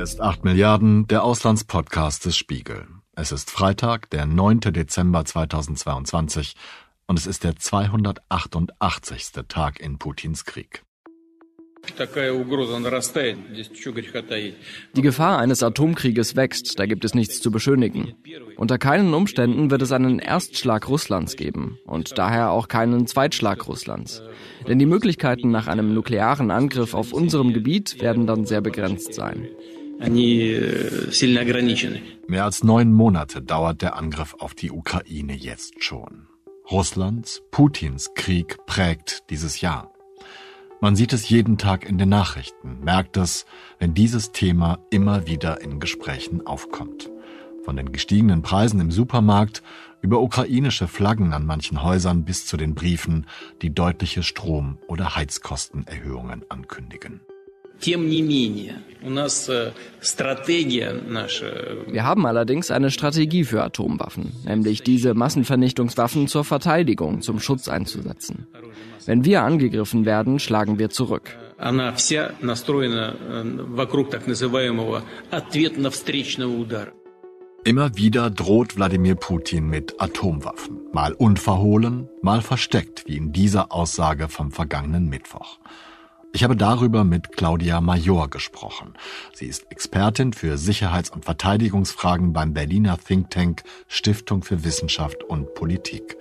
Hier ist 8 Milliarden, der Auslandspodcast des Spiegel. Es ist Freitag, der 9. Dezember 2022 und es ist der 288. Tag in Putins Krieg. Die Gefahr eines Atomkrieges wächst, da gibt es nichts zu beschönigen. Unter keinen Umständen wird es einen Erstschlag Russlands geben und daher auch keinen Zweitschlag Russlands. Denn die Möglichkeiten nach einem nuklearen Angriff auf unserem Gebiet werden dann sehr begrenzt sein. Mehr als neun Monate dauert der Angriff auf die Ukraine jetzt schon. Russlands, Putins Krieg prägt dieses Jahr. Man sieht es jeden Tag in den Nachrichten, merkt es, wenn dieses Thema immer wieder in Gesprächen aufkommt. Von den gestiegenen Preisen im Supermarkt über ukrainische Flaggen an manchen Häusern bis zu den Briefen, die deutliche Strom- oder Heizkostenerhöhungen ankündigen. Э, Wir haben allerdings eine Strategie für Atomwaffen, nämlich diese Massenvernichtungswaffen zur Verteidigung, zum Schutz einzusetzen. Wenn wir angegriffen werden, schlagen wir zurück. Э, Immer wieder droht Wladimir Putin mit Atomwaffen, mal unverhohlen, mal versteckt, wie in dieser Aussage vom vergangenen Mittwoch. Ich habe darüber mit Claudia Major gesprochen. Sie ist Expertin für Sicherheits- und Verteidigungsfragen beim Berliner Think Tank Stiftung für Wissenschaft und Politik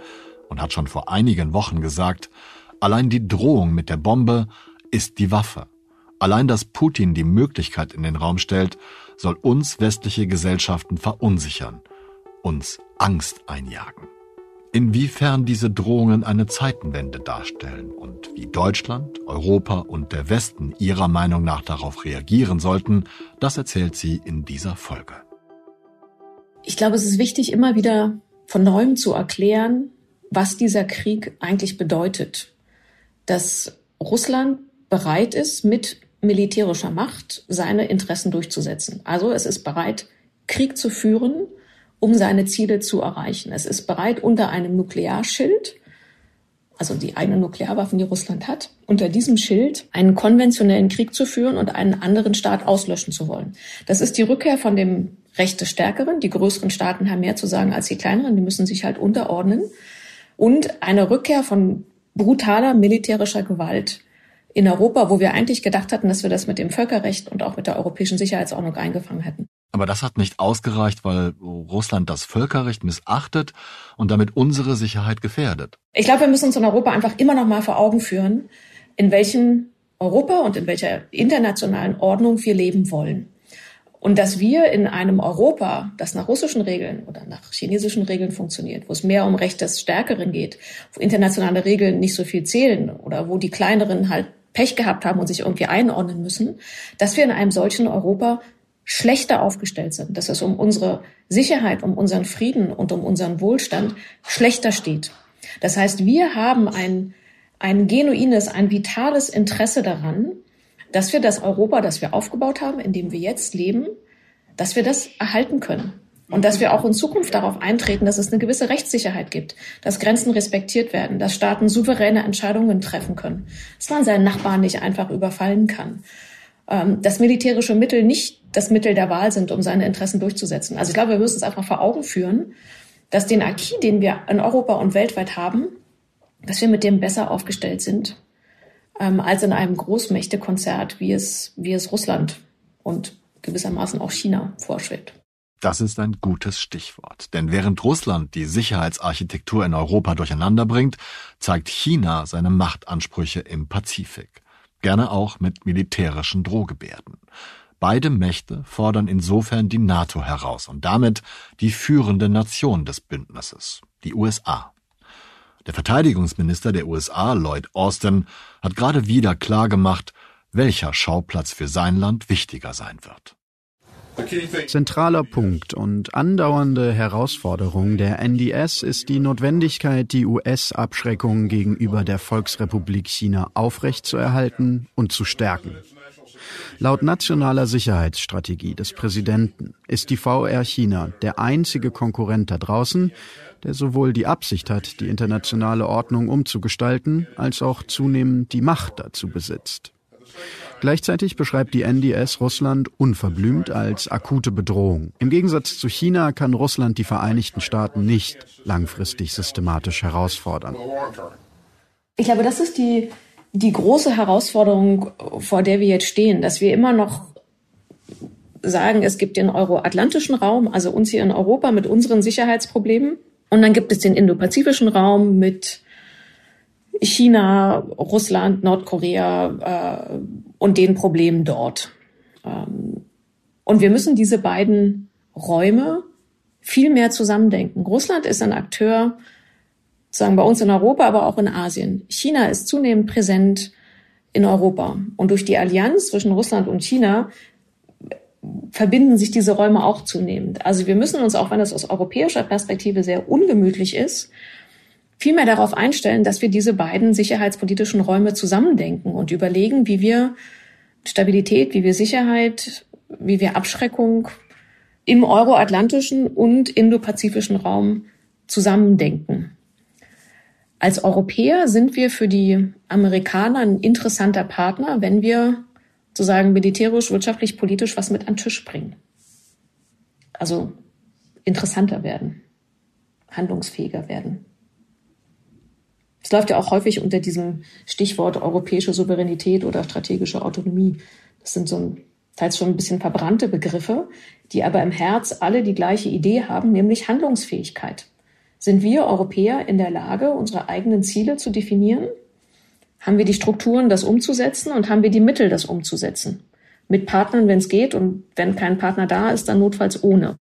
und hat schon vor einigen Wochen gesagt, allein die Drohung mit der Bombe ist die Waffe. Allein, dass Putin die Möglichkeit in den Raum stellt, soll uns westliche Gesellschaften verunsichern, uns Angst einjagen. Inwiefern diese Drohungen eine Zeitenwende darstellen und wie Deutschland, Europa und der Westen ihrer Meinung nach darauf reagieren sollten, das erzählt sie in dieser Folge. Ich glaube, es ist wichtig, immer wieder von neuem zu erklären, was dieser Krieg eigentlich bedeutet. Dass Russland bereit ist, mit militärischer Macht seine Interessen durchzusetzen. Also es ist bereit, Krieg zu führen, um seine Ziele zu erreichen. Es ist bereit, unter einem Nuklearschild, also die eigenen Nuklearwaffen, die Russland hat, unter diesem Schild einen konventionellen Krieg zu führen und einen anderen Staat auslöschen zu wollen. Das ist die Rückkehr von dem Recht des Stärkeren. Die größeren Staaten haben mehr zu sagen als die kleineren. Die müssen sich halt unterordnen. Und eine Rückkehr von brutaler militärischer Gewalt in Europa, wo wir eigentlich gedacht hatten, dass wir das mit dem Völkerrecht und auch mit der europäischen Sicherheitsordnung eingefangen hätten. Aber das hat nicht ausgereicht, weil Russland das Völkerrecht missachtet und damit unsere Sicherheit gefährdet. Ich glaube, wir müssen uns in Europa einfach immer noch mal vor Augen führen, in welchem Europa und in welcher internationalen Ordnung wir leben wollen. Und dass wir in einem Europa, das nach russischen Regeln oder nach chinesischen Regeln funktioniert, wo es mehr um Recht des Stärkeren geht, wo internationale Regeln nicht so viel zählen oder wo die Kleineren halt Pech gehabt haben und sich irgendwie einordnen müssen, dass wir in einem solchen Europa schlechter aufgestellt sind, dass es um unsere Sicherheit, um unseren Frieden und um unseren Wohlstand schlechter steht. Das heißt, wir haben ein, ein genuines, ein vitales Interesse daran, dass wir das Europa, das wir aufgebaut haben, in dem wir jetzt leben, dass wir das erhalten können. Und dass wir auch in Zukunft darauf eintreten, dass es eine gewisse Rechtssicherheit gibt, dass Grenzen respektiert werden, dass Staaten souveräne Entscheidungen treffen können, dass man seinen Nachbarn nicht einfach überfallen kann, ähm, dass militärische Mittel nicht das Mittel der Wahl sind, um seine Interessen durchzusetzen. Also ich glaube, wir müssen es einfach vor Augen führen, dass den Acquis, den wir in Europa und weltweit haben, dass wir mit dem besser aufgestellt sind ähm, als in einem Großmächtekonzert, wie es, wie es Russland und gewissermaßen auch China vorschwebt. Das ist ein gutes Stichwort. Denn während Russland die Sicherheitsarchitektur in Europa durcheinander bringt, zeigt China seine Machtansprüche im Pazifik. Gerne auch mit militärischen Drohgebärden. Beide Mächte fordern insofern die NATO heraus und damit die führende Nation des Bündnisses, die USA. Der Verteidigungsminister der USA, Lloyd Austin, hat gerade wieder klargemacht, welcher Schauplatz für sein Land wichtiger sein wird. Zentraler Punkt und andauernde Herausforderung der NDS ist die Notwendigkeit, die US-Abschreckung gegenüber der Volksrepublik China aufrechtzuerhalten und zu stärken. Laut nationaler Sicherheitsstrategie des Präsidenten ist die VR China der einzige Konkurrent da draußen, der sowohl die Absicht hat, die internationale Ordnung umzugestalten, als auch zunehmend die Macht dazu besitzt. Gleichzeitig beschreibt die NDS Russland unverblümt als akute Bedrohung. Im Gegensatz zu China kann Russland die Vereinigten Staaten nicht langfristig systematisch herausfordern. Ich glaube, das ist die, die große Herausforderung, vor der wir jetzt stehen, dass wir immer noch sagen, es gibt den euroatlantischen Raum, also uns hier in Europa mit unseren Sicherheitsproblemen. Und dann gibt es den indopazifischen Raum mit China, Russland, Nordkorea äh, und den Problemen dort. Ähm, und wir müssen diese beiden Räume viel mehr zusammendenken. Russland ist ein Akteur, sagen bei uns in Europa, aber auch in Asien. China ist zunehmend präsent in Europa. Und durch die Allianz zwischen Russland und China verbinden sich diese Räume auch zunehmend. Also wir müssen uns, auch wenn es aus europäischer Perspektive sehr ungemütlich ist, vielmehr darauf einstellen, dass wir diese beiden sicherheitspolitischen Räume zusammendenken und überlegen, wie wir Stabilität, wie wir Sicherheit, wie wir Abschreckung im euroatlantischen und indopazifischen Raum zusammendenken. Als Europäer sind wir für die Amerikaner ein interessanter Partner, wenn wir sozusagen militärisch, wirtschaftlich, politisch was mit an den Tisch bringen. Also interessanter werden, handlungsfähiger werden. Es läuft ja auch häufig unter diesem Stichwort europäische Souveränität oder strategische Autonomie. Das sind so ein, teils schon ein bisschen verbrannte Begriffe, die aber im Herz alle die gleiche Idee haben, nämlich Handlungsfähigkeit. Sind wir Europäer in der Lage, unsere eigenen Ziele zu definieren? Haben wir die Strukturen, das umzusetzen und haben wir die Mittel, das umzusetzen? Mit Partnern, wenn es geht und wenn kein Partner da ist, dann notfalls ohne.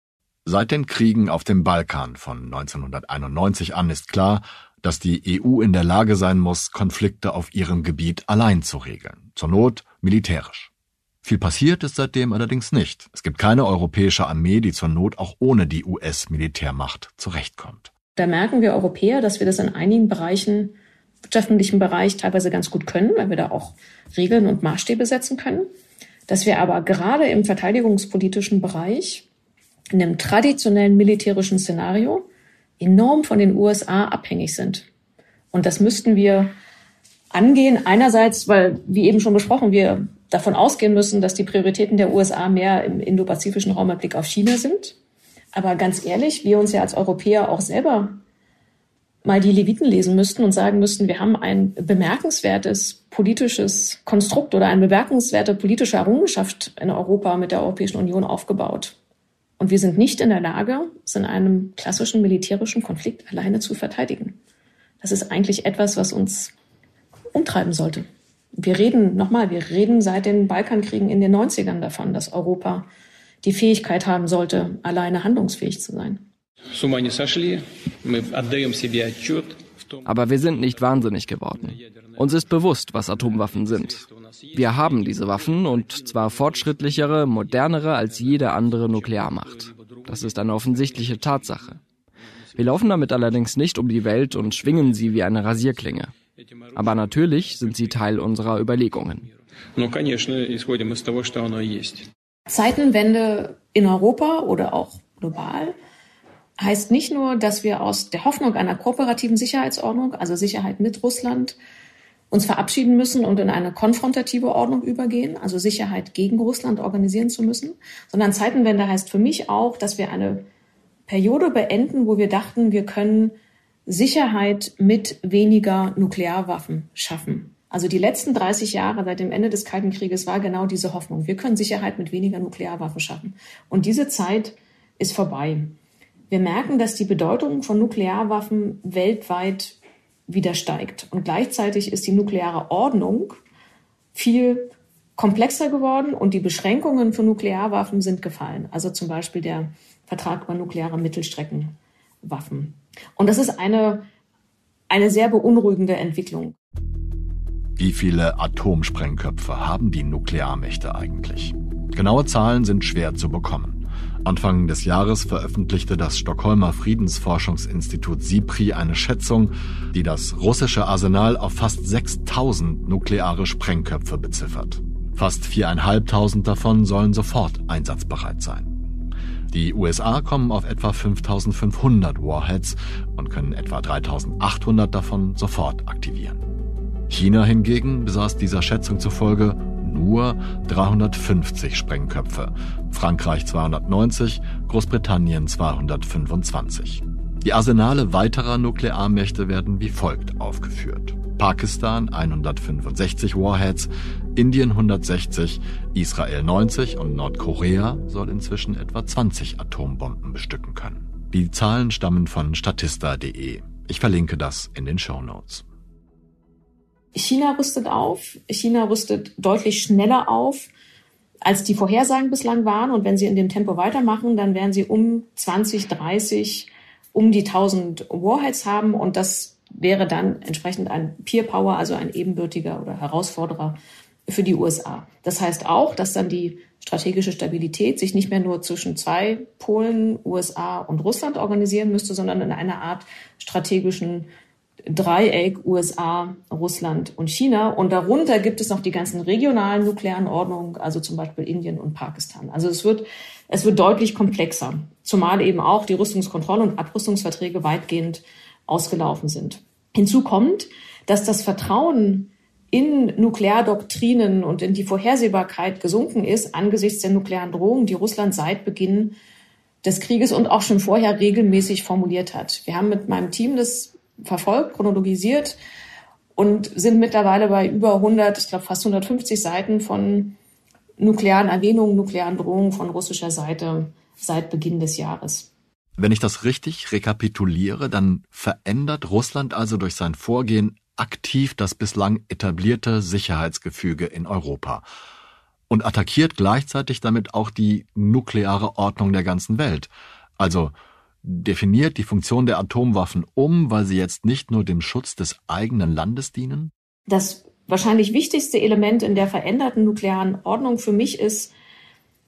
Seit den Kriegen auf dem Balkan von 1991 an ist klar, dass die EU in der Lage sein muss, Konflikte auf ihrem Gebiet allein zu regeln, zur Not militärisch. Viel passiert ist seitdem allerdings nicht. Es gibt keine europäische Armee, die zur Not auch ohne die US-Militärmacht zurechtkommt. Da merken wir Europäer, dass wir das in einigen Bereichen, wirtschaftlichen Bereich teilweise ganz gut können, weil wir da auch Regeln und Maßstäbe setzen können. Dass wir aber gerade im verteidigungspolitischen Bereich in einem traditionellen militärischen Szenario enorm von den USA abhängig sind. Und das müssten wir angehen. Einerseits, weil, wie eben schon besprochen, wir davon ausgehen müssen, dass die Prioritäten der USA mehr im indopazifischen Raum mit Blick auf China sind. Aber ganz ehrlich, wir uns ja als Europäer auch selber mal die Leviten lesen müssten und sagen müssten, wir haben ein bemerkenswertes politisches Konstrukt oder eine bemerkenswerte politische Errungenschaft in Europa mit der Europäischen Union aufgebaut. Und wir sind nicht in der Lage, es in einem klassischen militärischen Konflikt alleine zu verteidigen. Das ist eigentlich etwas, was uns umtreiben sollte. Wir reden, nochmal, wir reden seit den Balkankriegen in den 90ern davon, dass Europa die Fähigkeit haben sollte, alleine handlungsfähig zu sein. Aber wir sind nicht wahnsinnig geworden. Uns ist bewusst, was Atomwaffen sind. Wir haben diese Waffen und zwar fortschrittlichere, modernere als jede andere Nuklearmacht. Das ist eine offensichtliche Tatsache. Wir laufen damit allerdings nicht um die Welt und schwingen sie wie eine Rasierklinge. Aber natürlich sind sie Teil unserer Überlegungen. Zeitenwende in Europa oder auch global heißt nicht nur, dass wir aus der Hoffnung einer kooperativen Sicherheitsordnung, also Sicherheit mit Russland, uns verabschieden müssen und in eine konfrontative Ordnung übergehen, also Sicherheit gegen Russland organisieren zu müssen, sondern Zeitenwende heißt für mich auch, dass wir eine Periode beenden, wo wir dachten, wir können Sicherheit mit weniger Nuklearwaffen schaffen. Also die letzten 30 Jahre seit dem Ende des Kalten Krieges war genau diese Hoffnung. Wir können Sicherheit mit weniger Nuklearwaffen schaffen. Und diese Zeit ist vorbei. Wir merken, dass die Bedeutung von Nuklearwaffen weltweit wieder steigt. Und gleichzeitig ist die nukleare Ordnung viel komplexer geworden und die Beschränkungen für Nuklearwaffen sind gefallen. Also zum Beispiel der Vertrag über nukleare Mittelstreckenwaffen. Und das ist eine, eine sehr beunruhigende Entwicklung. Wie viele Atomsprengköpfe haben die Nuklearmächte eigentlich? Genaue Zahlen sind schwer zu bekommen. Anfang des Jahres veröffentlichte das Stockholmer Friedensforschungsinstitut SIPRI eine Schätzung, die das russische Arsenal auf fast 6000 nukleare Sprengköpfe beziffert. Fast 4.500 davon sollen sofort einsatzbereit sein. Die USA kommen auf etwa 5500 Warheads und können etwa 3800 davon sofort aktivieren. China hingegen besaß dieser Schätzung zufolge nur 350 Sprengköpfe, Frankreich 290, Großbritannien 225. Die Arsenale weiterer Nuklearmächte werden wie folgt aufgeführt. Pakistan 165 Warheads, Indien 160, Israel 90 und Nordkorea soll inzwischen etwa 20 Atombomben bestücken können. Die Zahlen stammen von statista.de. Ich verlinke das in den Show Notes. China rüstet auf. China rüstet deutlich schneller auf, als die Vorhersagen bislang waren. Und wenn sie in dem Tempo weitermachen, dann werden sie um 2030 um die 1000 Warheads haben. Und das wäre dann entsprechend ein Peer Power, also ein ebenbürtiger oder Herausforderer für die USA. Das heißt auch, dass dann die strategische Stabilität sich nicht mehr nur zwischen zwei Polen, USA und Russland organisieren müsste, sondern in einer Art strategischen Dreieck USA, Russland und China. Und darunter gibt es noch die ganzen regionalen nuklearen Ordnungen, also zum Beispiel Indien und Pakistan. Also es wird, es wird deutlich komplexer, zumal eben auch die Rüstungskontrolle und Abrüstungsverträge weitgehend ausgelaufen sind. Hinzu kommt, dass das Vertrauen in Nukleardoktrinen und in die Vorhersehbarkeit gesunken ist angesichts der nuklearen Drohungen, die Russland seit Beginn des Krieges und auch schon vorher regelmäßig formuliert hat. Wir haben mit meinem Team das verfolgt, chronologisiert und sind mittlerweile bei über 100, ich glaube fast 150 Seiten von nuklearen Erwähnungen, nuklearen Drohungen von russischer Seite seit Beginn des Jahres. Wenn ich das richtig rekapituliere, dann verändert Russland also durch sein Vorgehen aktiv das bislang etablierte Sicherheitsgefüge in Europa und attackiert gleichzeitig damit auch die nukleare Ordnung der ganzen Welt. Also definiert die Funktion der Atomwaffen um, weil sie jetzt nicht nur dem Schutz des eigenen Landes dienen? Das wahrscheinlich wichtigste Element in der veränderten nuklearen Ordnung für mich ist,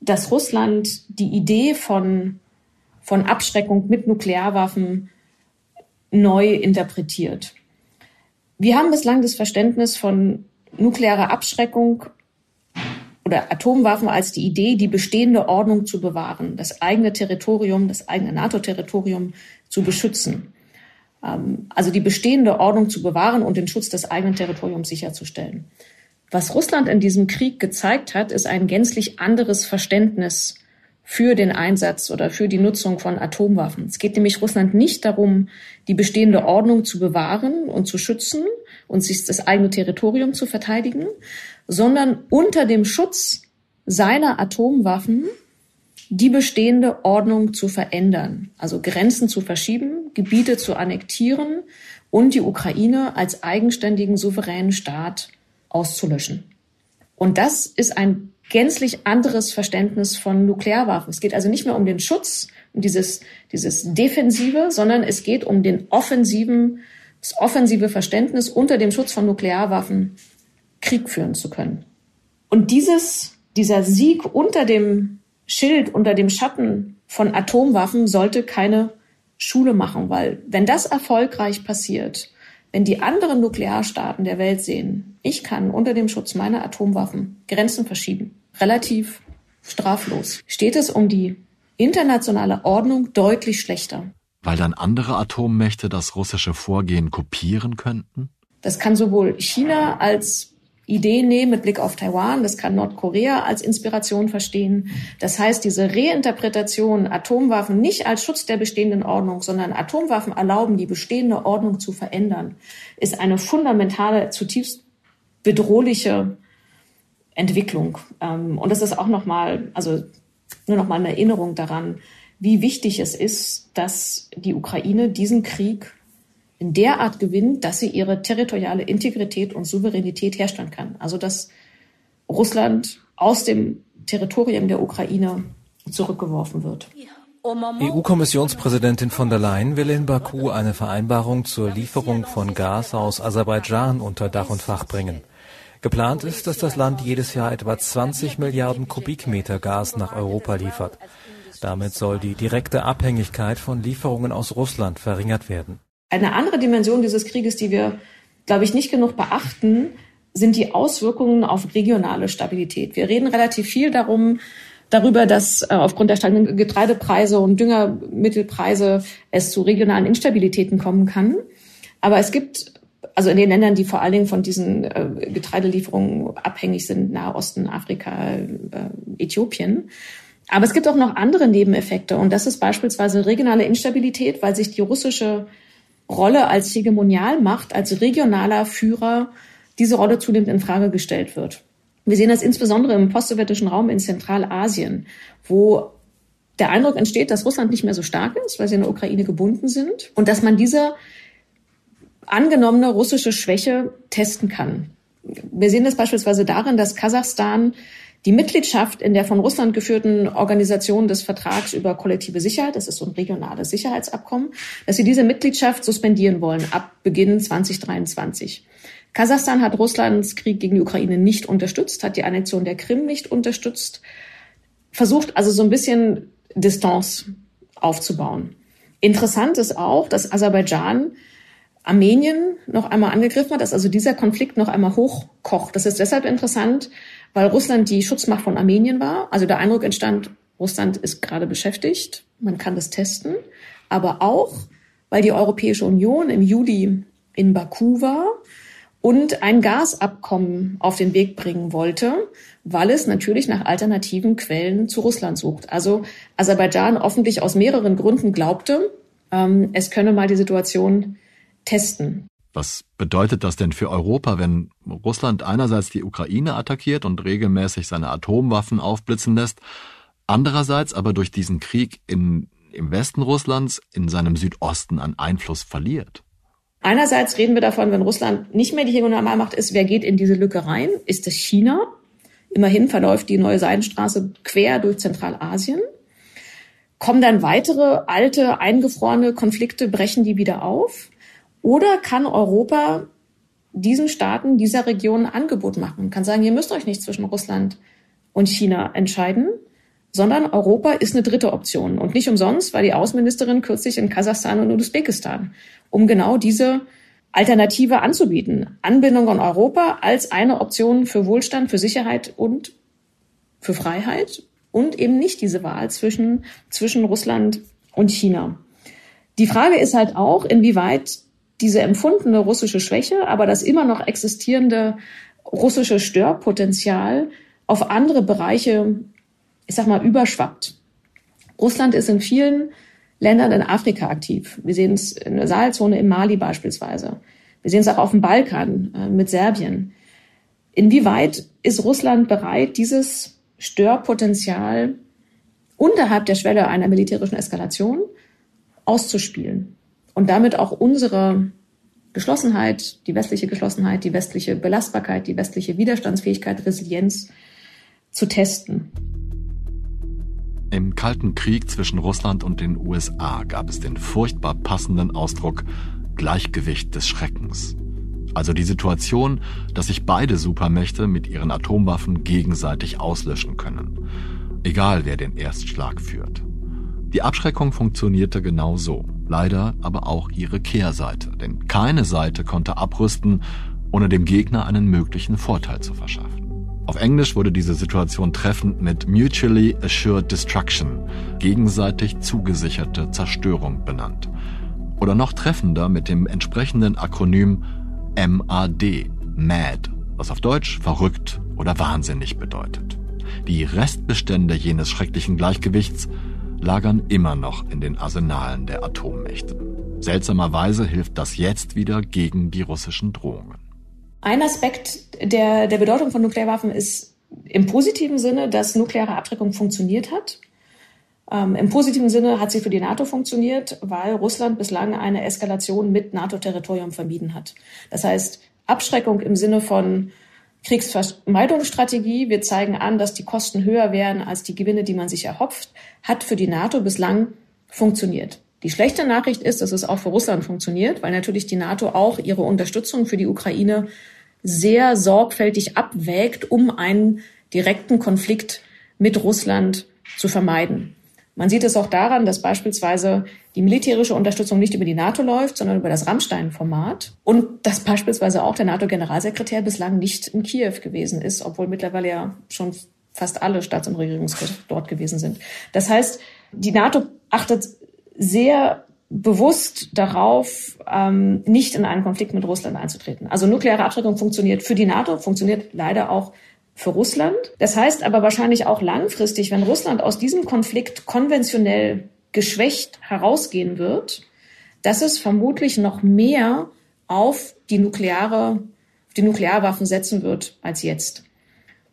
dass Russland die Idee von, von Abschreckung mit Nuklearwaffen neu interpretiert. Wir haben bislang das Verständnis von nuklearer Abschreckung oder Atomwaffen als die Idee, die bestehende Ordnung zu bewahren, das eigene Territorium, das eigene NATO-Territorium zu beschützen. Ähm, also die bestehende Ordnung zu bewahren und den Schutz des eigenen Territoriums sicherzustellen. Was Russland in diesem Krieg gezeigt hat, ist ein gänzlich anderes Verständnis für den Einsatz oder für die Nutzung von Atomwaffen. Es geht nämlich Russland nicht darum, die bestehende Ordnung zu bewahren und zu schützen und sich das eigene Territorium zu verteidigen, sondern unter dem Schutz seiner Atomwaffen die bestehende Ordnung zu verändern, also Grenzen zu verschieben, Gebiete zu annektieren und die Ukraine als eigenständigen souveränen Staat auszulöschen. Und das ist ein gänzlich anderes Verständnis von Nuklearwaffen. Es geht also nicht mehr um den Schutz, um dieses, dieses Defensive, sondern es geht um den offensiven, das offensive Verständnis, unter dem Schutz von Nuklearwaffen Krieg führen zu können. Und dieses, dieser Sieg unter dem Schild, unter dem Schatten von Atomwaffen sollte keine Schule machen, weil wenn das erfolgreich passiert, wenn die anderen Nuklearstaaten der Welt sehen, ich kann unter dem Schutz meiner Atomwaffen Grenzen verschieben, relativ straflos, steht es um die internationale Ordnung deutlich schlechter. Weil dann andere Atommächte das russische Vorgehen kopieren könnten? Das kann sowohl China als Idee nehmen mit Blick auf Taiwan, das kann Nordkorea als Inspiration verstehen. Das heißt, diese Reinterpretation Atomwaffen nicht als Schutz der bestehenden Ordnung, sondern Atomwaffen erlauben, die bestehende Ordnung zu verändern, ist eine fundamentale, zutiefst bedrohliche Entwicklung. Ähm, und das ist auch nochmal, also nur nochmal eine Erinnerung daran, wie wichtig es ist, dass die Ukraine diesen Krieg in der Art gewinnt, dass sie ihre territoriale Integrität und Souveränität herstellen kann. Also dass Russland aus dem Territorium der Ukraine zurückgeworfen wird. EU-Kommissionspräsidentin von der Leyen will in Baku eine Vereinbarung zur Lieferung von Gas aus Aserbaidschan unter Dach und Fach bringen. Geplant ist, dass das Land jedes Jahr etwa 20 Milliarden Kubikmeter Gas nach Europa liefert. Damit soll die direkte Abhängigkeit von Lieferungen aus Russland verringert werden. Eine andere Dimension dieses Krieges, die wir, glaube ich, nicht genug beachten, sind die Auswirkungen auf regionale Stabilität. Wir reden relativ viel darum, darüber, dass äh, aufgrund der steigenden Getreidepreise und Düngermittelpreise es zu regionalen Instabilitäten kommen kann. Aber es gibt also in den Ländern, die vor allen Dingen von diesen äh, Getreidelieferungen abhängig sind, Nahe Osten, Afrika, äh, Äthiopien. Aber es gibt auch noch andere Nebeneffekte und das ist beispielsweise regionale Instabilität, weil sich die russische Rolle als Hegemonialmacht, als regionaler Führer, diese Rolle zunehmend in Frage gestellt wird. Wir sehen das insbesondere im postsowjetischen Raum in Zentralasien, wo der Eindruck entsteht, dass Russland nicht mehr so stark ist, weil sie in der Ukraine gebunden sind und dass man diese angenommene russische Schwäche testen kann. Wir sehen das beispielsweise darin, dass Kasachstan die Mitgliedschaft in der von Russland geführten Organisation des Vertrags über kollektive Sicherheit, das ist so ein regionales Sicherheitsabkommen, dass sie diese Mitgliedschaft suspendieren wollen ab Beginn 2023. Kasachstan hat Russlands Krieg gegen die Ukraine nicht unterstützt, hat die Annexion der Krim nicht unterstützt, versucht also so ein bisschen Distanz aufzubauen. Interessant ist auch, dass Aserbaidschan Armenien noch einmal angegriffen hat, dass also dieser Konflikt noch einmal hochkocht. Das ist deshalb interessant, weil Russland die Schutzmacht von Armenien war. Also der Eindruck entstand, Russland ist gerade beschäftigt, man kann das testen, aber auch, weil die Europäische Union im Juli in Baku war und ein Gasabkommen auf den Weg bringen wollte, weil es natürlich nach alternativen Quellen zu Russland sucht. Also Aserbaidschan offensichtlich aus mehreren Gründen glaubte, ähm, es könne mal die Situation testen. Was bedeutet das denn für Europa, wenn Russland einerseits die Ukraine attackiert und regelmäßig seine Atomwaffen aufblitzen lässt, andererseits aber durch diesen Krieg in, im Westen Russlands in seinem Südosten an Einfluss verliert? Einerseits reden wir davon, wenn Russland nicht mehr die Hegemonalmacht ist, wer geht in diese Lücke rein? Ist es China? Immerhin verläuft die neue Seidenstraße quer durch Zentralasien. Kommen dann weitere alte, eingefrorene Konflikte, brechen die wieder auf? Oder kann Europa diesen Staaten dieser Region ein Angebot machen? Kann sagen, ihr müsst euch nicht zwischen Russland und China entscheiden, sondern Europa ist eine dritte Option. Und nicht umsonst war die Außenministerin kürzlich in Kasachstan und Usbekistan, um genau diese Alternative anzubieten. Anbindung an Europa als eine Option für Wohlstand, für Sicherheit und für Freiheit und eben nicht diese Wahl zwischen, zwischen Russland und China. Die Frage ist halt auch, inwieweit diese empfundene russische Schwäche, aber das immer noch existierende russische Störpotenzial auf andere Bereiche, ich sag mal, überschwappt. Russland ist in vielen Ländern in Afrika aktiv. Wir sehen es in der Sahelzone in Mali beispielsweise. Wir sehen es auch auf dem Balkan äh, mit Serbien. Inwieweit ist Russland bereit, dieses Störpotenzial unterhalb der Schwelle einer militärischen Eskalation auszuspielen? Und damit auch unsere Geschlossenheit, die westliche Geschlossenheit, die westliche Belastbarkeit, die westliche Widerstandsfähigkeit, Resilienz zu testen. Im Kalten Krieg zwischen Russland und den USA gab es den furchtbar passenden Ausdruck Gleichgewicht des Schreckens. Also die Situation, dass sich beide Supermächte mit ihren Atomwaffen gegenseitig auslöschen können. Egal wer den Erstschlag führt. Die Abschreckung funktionierte genau so leider aber auch ihre Kehrseite, denn keine Seite konnte abrüsten, ohne dem Gegner einen möglichen Vorteil zu verschaffen. Auf Englisch wurde diese Situation treffend mit Mutually Assured Destruction, gegenseitig zugesicherte Zerstörung benannt. Oder noch treffender mit dem entsprechenden Akronym MAD, MAD, was auf Deutsch verrückt oder wahnsinnig bedeutet. Die Restbestände jenes schrecklichen Gleichgewichts lagern immer noch in den Arsenalen der Atommächte. Seltsamerweise hilft das jetzt wieder gegen die russischen Drohungen. Ein Aspekt der, der Bedeutung von Nuklearwaffen ist im positiven Sinne, dass nukleare Abschreckung funktioniert hat. Ähm, Im positiven Sinne hat sie für die NATO funktioniert, weil Russland bislang eine Eskalation mit NATO-Territorium vermieden hat. Das heißt, Abschreckung im Sinne von Kriegsvermeidungsstrategie. Wir zeigen an, dass die Kosten höher wären als die Gewinne, die man sich erhofft, hat für die NATO bislang funktioniert. Die schlechte Nachricht ist, dass es auch für Russland funktioniert, weil natürlich die NATO auch ihre Unterstützung für die Ukraine sehr sorgfältig abwägt, um einen direkten Konflikt mit Russland zu vermeiden. Man sieht es auch daran, dass beispielsweise die militärische Unterstützung nicht über die NATO läuft, sondern über das Rammstein-Format und dass beispielsweise auch der NATO-Generalsekretär bislang nicht in Kiew gewesen ist, obwohl mittlerweile ja schon fast alle Staats- und Regierungskräfte dort gewesen sind. Das heißt, die NATO achtet sehr bewusst darauf, ähm, nicht in einen Konflikt mit Russland einzutreten. Also nukleare Abschreckung funktioniert für die NATO, funktioniert leider auch für Russland. Das heißt aber wahrscheinlich auch langfristig, wenn Russland aus diesem Konflikt konventionell geschwächt herausgehen wird, dass es vermutlich noch mehr auf die nukleare, die Nuklearwaffen setzen wird als jetzt.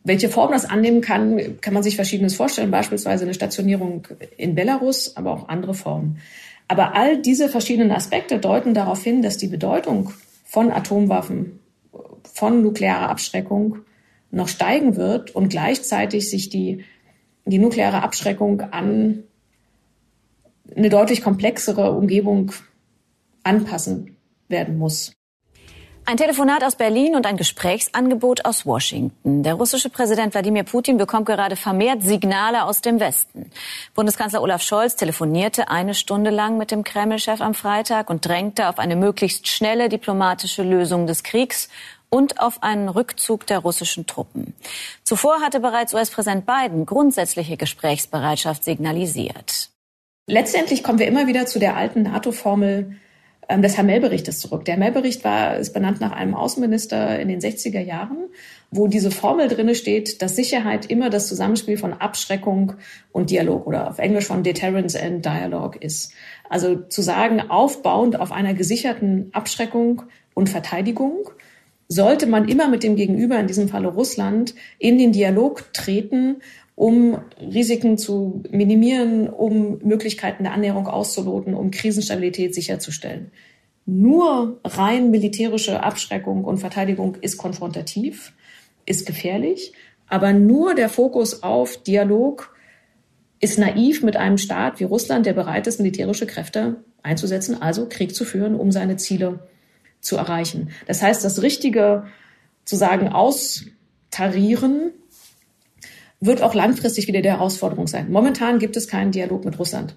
Welche Form das annehmen kann, kann man sich verschiedenes vorstellen, beispielsweise eine Stationierung in Belarus, aber auch andere Formen. Aber all diese verschiedenen Aspekte deuten darauf hin, dass die Bedeutung von Atomwaffen, von nuklearer Abschreckung noch steigen wird und gleichzeitig sich die, die nukleare Abschreckung an eine deutlich komplexere Umgebung anpassen werden muss. Ein Telefonat aus Berlin und ein Gesprächsangebot aus Washington. Der russische Präsident Wladimir Putin bekommt gerade vermehrt Signale aus dem Westen. Bundeskanzler Olaf Scholz telefonierte eine Stunde lang mit dem Kreml-Chef am Freitag und drängte auf eine möglichst schnelle diplomatische Lösung des Kriegs und auf einen Rückzug der russischen Truppen. Zuvor hatte bereits US-Präsident Biden grundsätzliche Gesprächsbereitschaft signalisiert. Letztendlich kommen wir immer wieder zu der alten NATO-Formel, ähm, des Herrn Mellberichtes zurück. Der Mellbericht war, ist benannt nach einem Außenminister in den 60er Jahren, wo diese Formel drinne steht, dass Sicherheit immer das Zusammenspiel von Abschreckung und Dialog oder auf Englisch von Deterrence and Dialogue ist. Also zu sagen, aufbauend auf einer gesicherten Abschreckung und Verteidigung sollte man immer mit dem Gegenüber, in diesem Falle Russland, in den Dialog treten um Risiken zu minimieren, um Möglichkeiten der Annäherung auszuloten, um Krisenstabilität sicherzustellen. Nur rein militärische Abschreckung und Verteidigung ist konfrontativ, ist gefährlich, aber nur der Fokus auf Dialog ist naiv mit einem Staat wie Russland, der bereit ist, militärische Kräfte einzusetzen, also Krieg zu führen, um seine Ziele zu erreichen. Das heißt, das richtige zu sagen austarieren wird auch langfristig wieder die Herausforderung sein. Momentan gibt es keinen Dialog mit Russland.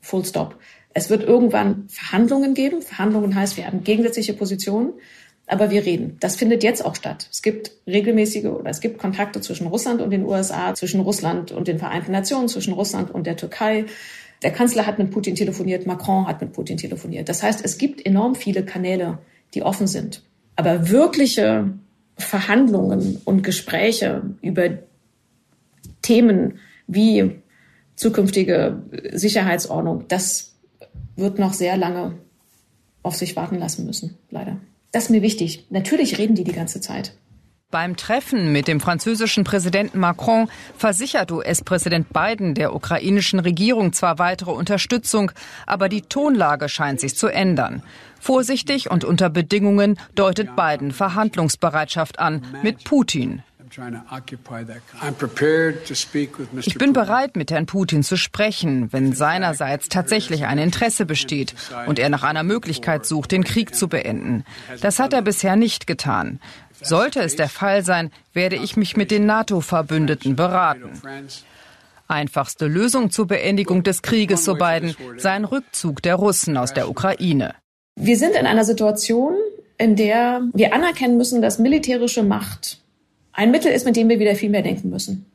Full stop. Es wird irgendwann Verhandlungen geben. Verhandlungen heißt, wir haben gegensätzliche Positionen, aber wir reden. Das findet jetzt auch statt. Es gibt regelmäßige oder es gibt Kontakte zwischen Russland und den USA, zwischen Russland und den Vereinten Nationen, zwischen Russland und der Türkei. Der Kanzler hat mit Putin telefoniert, Macron hat mit Putin telefoniert. Das heißt, es gibt enorm viele Kanäle, die offen sind. Aber wirkliche Verhandlungen und Gespräche über Themen wie zukünftige Sicherheitsordnung, das wird noch sehr lange auf sich warten lassen müssen, leider. Das ist mir wichtig. Natürlich reden die die ganze Zeit. Beim Treffen mit dem französischen Präsidenten Macron versichert US-Präsident Biden der ukrainischen Regierung zwar weitere Unterstützung, aber die Tonlage scheint sich zu ändern. Vorsichtig und unter Bedingungen deutet Biden Verhandlungsbereitschaft an mit Putin. Ich bin bereit, mit Herrn Putin zu sprechen, wenn seinerseits tatsächlich ein Interesse besteht und er nach einer Möglichkeit sucht, den Krieg zu beenden. Das hat er bisher nicht getan. Sollte es der Fall sein, werde ich mich mit den NATO-Verbündeten beraten. Einfachste Lösung zur Beendigung des Krieges, so Biden, sei ein Rückzug der Russen aus der Ukraine. Wir sind in einer Situation, in der wir anerkennen müssen, dass militärische Macht ein Mittel ist, mit dem wir wieder viel mehr denken müssen.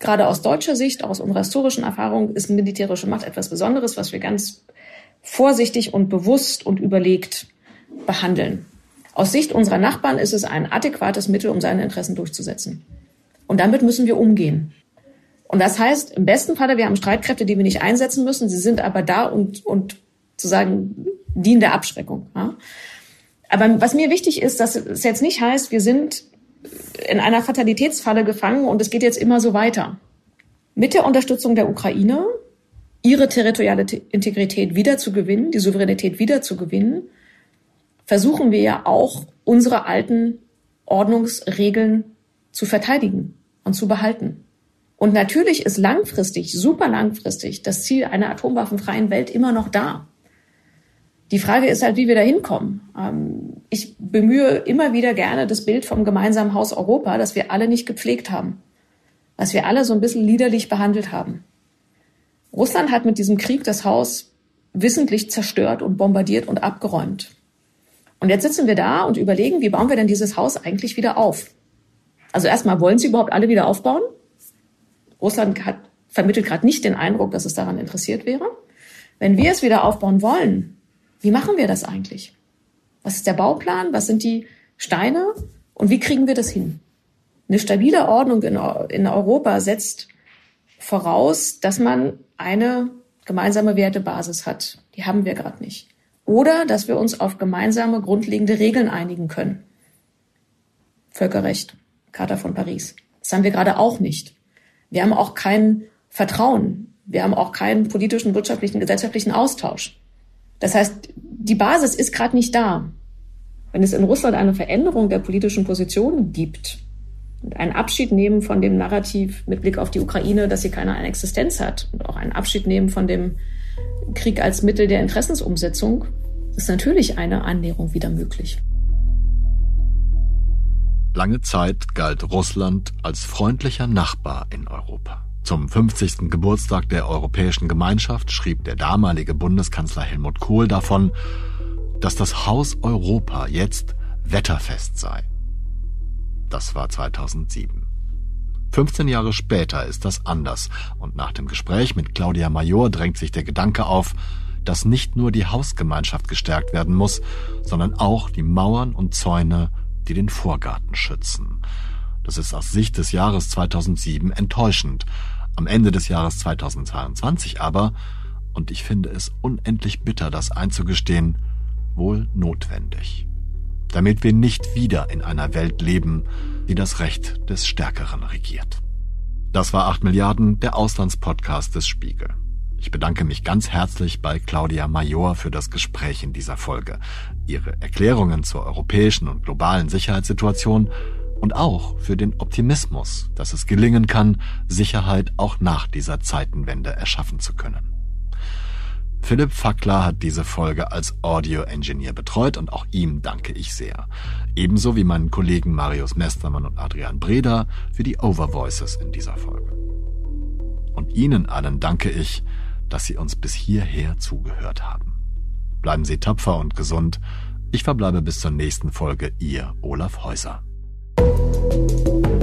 Gerade aus deutscher Sicht, aus unserer historischen Erfahrung, ist militärische Macht etwas Besonderes, was wir ganz vorsichtig und bewusst und überlegt behandeln. Aus Sicht unserer Nachbarn ist es ein adäquates Mittel, um seine Interessen durchzusetzen. Und damit müssen wir umgehen. Und das heißt, im besten Falle, wir haben Streitkräfte, die wir nicht einsetzen müssen. Sie sind aber da und, und zu sagen, dienen der Abschreckung. Ja? Aber was mir wichtig ist, dass es jetzt nicht heißt, wir sind in einer Fatalitätsfalle gefangen und es geht jetzt immer so weiter. Mit der Unterstützung der Ukraine, ihre territoriale Integrität wiederzugewinnen, die Souveränität wiederzugewinnen, versuchen wir ja auch unsere alten Ordnungsregeln zu verteidigen und zu behalten. Und natürlich ist langfristig, super langfristig, das Ziel einer atomwaffenfreien Welt immer noch da. Die Frage ist halt, wie wir da hinkommen. Ähm, ich bemühe immer wieder gerne das Bild vom gemeinsamen Haus Europa, das wir alle nicht gepflegt haben, was wir alle so ein bisschen liederlich behandelt haben. Russland hat mit diesem Krieg das Haus wissentlich zerstört und bombardiert und abgeräumt. Und jetzt sitzen wir da und überlegen, wie bauen wir denn dieses Haus eigentlich wieder auf? Also erstmal, wollen sie überhaupt alle wieder aufbauen? Russland hat, vermittelt gerade nicht den Eindruck, dass es daran interessiert wäre. Wenn wir es wieder aufbauen wollen, wie machen wir das eigentlich? Was ist der Bauplan? Was sind die Steine? Und wie kriegen wir das hin? Eine stabile Ordnung in, in Europa setzt voraus, dass man eine gemeinsame Wertebasis hat. Die haben wir gerade nicht. Oder dass wir uns auf gemeinsame grundlegende Regeln einigen können. Völkerrecht, Charta von Paris. Das haben wir gerade auch nicht. Wir haben auch kein Vertrauen. Wir haben auch keinen politischen, wirtschaftlichen, gesellschaftlichen Austausch. Das heißt, die Basis ist gerade nicht da. Wenn es in Russland eine Veränderung der politischen Position gibt und einen Abschied nehmen von dem Narrativ mit Blick auf die Ukraine, dass sie keine Existenz hat und auch einen Abschied nehmen von dem Krieg als Mittel der Interessensumsetzung, ist natürlich eine Annäherung wieder möglich. Lange Zeit galt Russland als freundlicher Nachbar in Europa. Zum 50. Geburtstag der Europäischen Gemeinschaft schrieb der damalige Bundeskanzler Helmut Kohl davon, dass das Haus Europa jetzt wetterfest sei. Das war 2007. 15 Jahre später ist das anders und nach dem Gespräch mit Claudia Major drängt sich der Gedanke auf, dass nicht nur die Hausgemeinschaft gestärkt werden muss, sondern auch die Mauern und Zäune die den Vorgarten schützen. Das ist aus Sicht des Jahres 2007 enttäuschend. Am Ende des Jahres 2022 aber, und ich finde es unendlich bitter, das einzugestehen, wohl notwendig. Damit wir nicht wieder in einer Welt leben, die das Recht des Stärkeren regiert. Das war 8 Milliarden, der Auslandspodcast des Spiegel. Ich bedanke mich ganz herzlich bei Claudia Major für das Gespräch in dieser Folge, ihre Erklärungen zur europäischen und globalen Sicherheitssituation und auch für den Optimismus, dass es gelingen kann, Sicherheit auch nach dieser Zeitenwende erschaffen zu können. Philipp Fackler hat diese Folge als Audio-Engineer betreut und auch ihm danke ich sehr. Ebenso wie meinen Kollegen Marius Mestermann und Adrian Breda für die Overvoices in dieser Folge. Und Ihnen allen danke ich, dass Sie uns bis hierher zugehört haben. Bleiben Sie tapfer und gesund. Ich verbleibe bis zur nächsten Folge, Ihr Olaf Häuser. Música